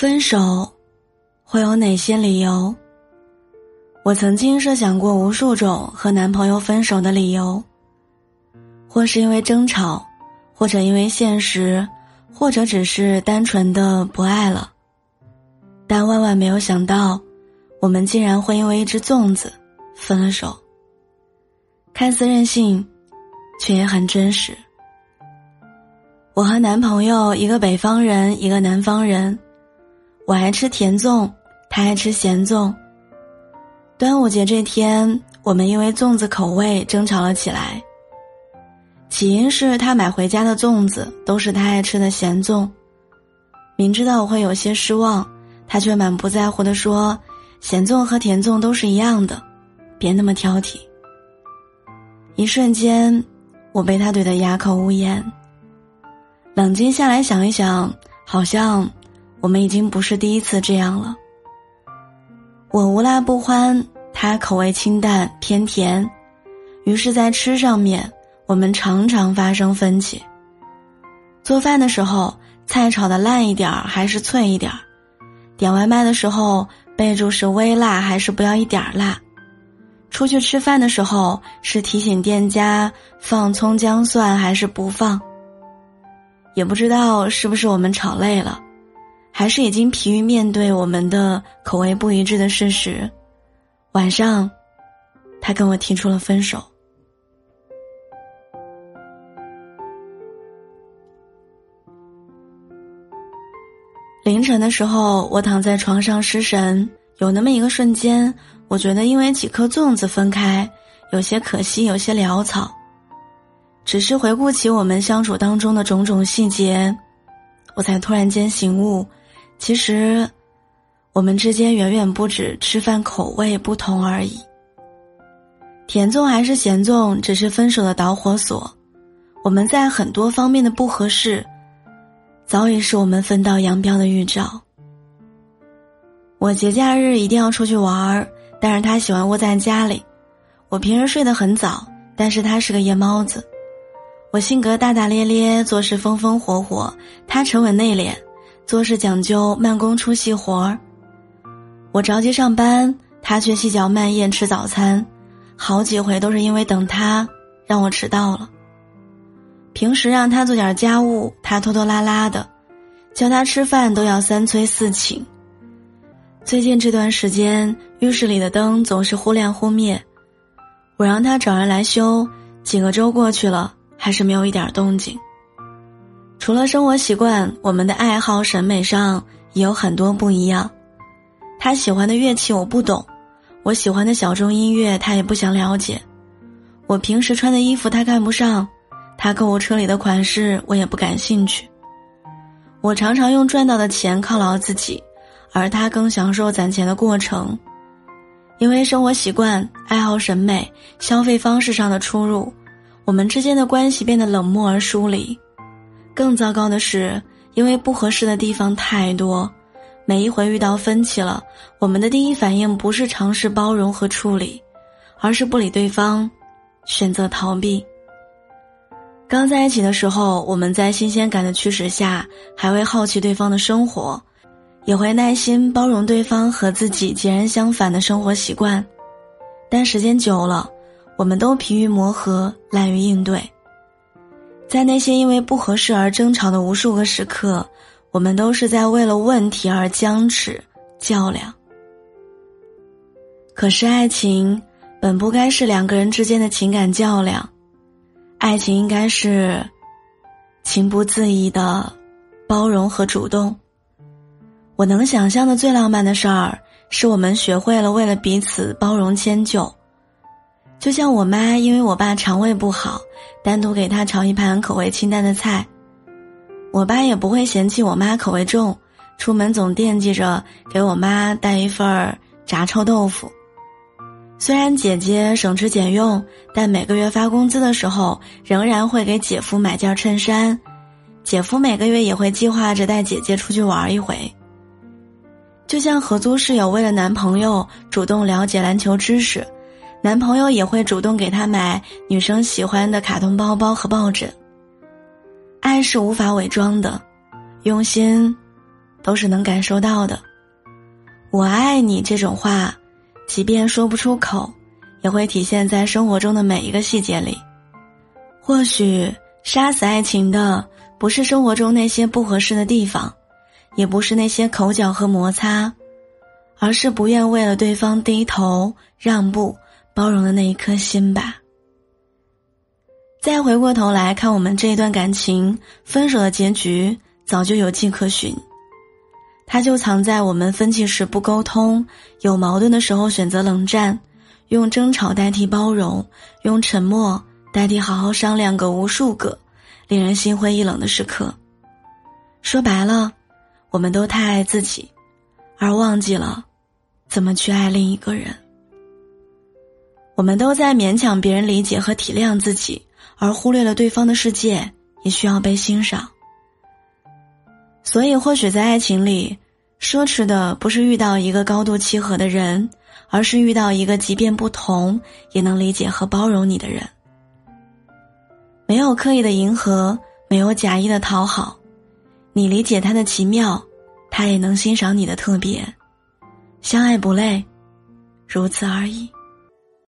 分手会有哪些理由？我曾经设想过无数种和男朋友分手的理由，或是因为争吵，或者因为现实，或者只是单纯的不爱了。但万万没有想到，我们竟然会因为一只粽子分了手。看似任性，却也很真实。我和男朋友，一个北方人，一个南方人。我爱吃甜粽，他爱吃咸粽。端午节这天，我们因为粽子口味争吵了起来。起因是他买回家的粽子都是他爱吃的咸粽，明知道我会有些失望，他却满不在乎的说：“咸粽和甜粽都是一样的，别那么挑剔。”一瞬间，我被他怼得哑口无言。冷静下来想一想，好像。我们已经不是第一次这样了。我无辣不欢，他口味清淡偏甜，于是，在吃上面，我们常常发生分歧。做饭的时候，菜炒的烂一点儿还是脆一点儿；点外卖的时候，备注是微辣还是不要一点儿辣；出去吃饭的时候，是提醒店家放葱姜蒜还是不放。也不知道是不是我们吵累了。还是已经疲于面对我们的口味不一致的事实。晚上，他跟我提出了分手。凌晨的时候，我躺在床上失神，有那么一个瞬间，我觉得因为几颗粽子分开，有些可惜，有些潦草。只是回顾起我们相处当中的种种细节，我才突然间醒悟。其实，我们之间远远不止吃饭口味不同而已。甜粽还是咸粽，只是分手的导火索。我们在很多方面的不合适，早已是我们分道扬镳的预兆。我节假日一定要出去玩儿，但是他喜欢窝在家里。我平时睡得很早，但是他是个夜猫子。我性格大大咧咧，做事风风火火，他沉稳内敛。做事讲究慢工出细活儿，我着急上班，他却细嚼慢咽吃早餐，好几回都是因为等他让我迟到了。平时让他做点家务，他拖拖拉拉的，叫他吃饭都要三催四请。最近这段时间，浴室里的灯总是忽亮忽灭，我让他找人来修，几个周过去了，还是没有一点动静。除了生活习惯，我们的爱好、审美上也有很多不一样。他喜欢的乐器我不懂，我喜欢的小众音乐他也不想了解。我平时穿的衣服他看不上，他购物车里的款式我也不感兴趣。我常常用赚到的钱犒劳自己，而他更享受攒钱的过程。因为生活习惯、爱好、审美、消费方式上的出入，我们之间的关系变得冷漠而疏离。更糟糕的是，因为不合适的地方太多，每一回遇到分歧了，我们的第一反应不是尝试包容和处理，而是不理对方，选择逃避。刚在一起的时候，我们在新鲜感的驱使下，还会好奇对方的生活，也会耐心包容对方和自己截然相反的生活习惯，但时间久了，我们都疲于磨合，懒于应对。在那些因为不合适而争吵的无数个时刻，我们都是在为了问题而僵持较量。可是爱情本不该是两个人之间的情感较量，爱情应该是情不自已的包容和主动。我能想象的最浪漫的事儿，是我们学会了为了彼此包容迁就。就像我妈，因为我爸肠胃不好，单独给他炒一盘口味清淡的菜，我爸也不会嫌弃我妈口味重，出门总惦记着给我妈带一份炸臭豆腐。虽然姐姐省吃俭用，但每个月发工资的时候，仍然会给姐夫买件衬衫。姐夫每个月也会计划着带姐姐出去玩一回。就像合租室友为了男朋友主动了解篮球知识。男朋友也会主动给她买女生喜欢的卡通包包和抱枕。爱是无法伪装的，用心，都是能感受到的。我爱你这种话，即便说不出口，也会体现在生活中的每一个细节里。或许杀死爱情的，不是生活中那些不合适的地方，也不是那些口角和摩擦，而是不愿为了对方低头让步、包容的那一颗心吧。再回过头来看我们这一段感情，分手的结局早就有迹可循。它就藏在我们分歧时不沟通，有矛盾的时候选择冷战，用争吵代替包容，用沉默代替好好商量个无数个令人心灰意冷的时刻。说白了，我们都太爱自己，而忘记了怎么去爱另一个人。我们都在勉强别人理解和体谅自己。而忽略了对方的世界也需要被欣赏，所以或许在爱情里，奢侈的不是遇到一个高度契合的人，而是遇到一个即便不同也能理解和包容你的人。没有刻意的迎合，没有假意的讨好，你理解他的奇妙，他也能欣赏你的特别，相爱不累，如此而已。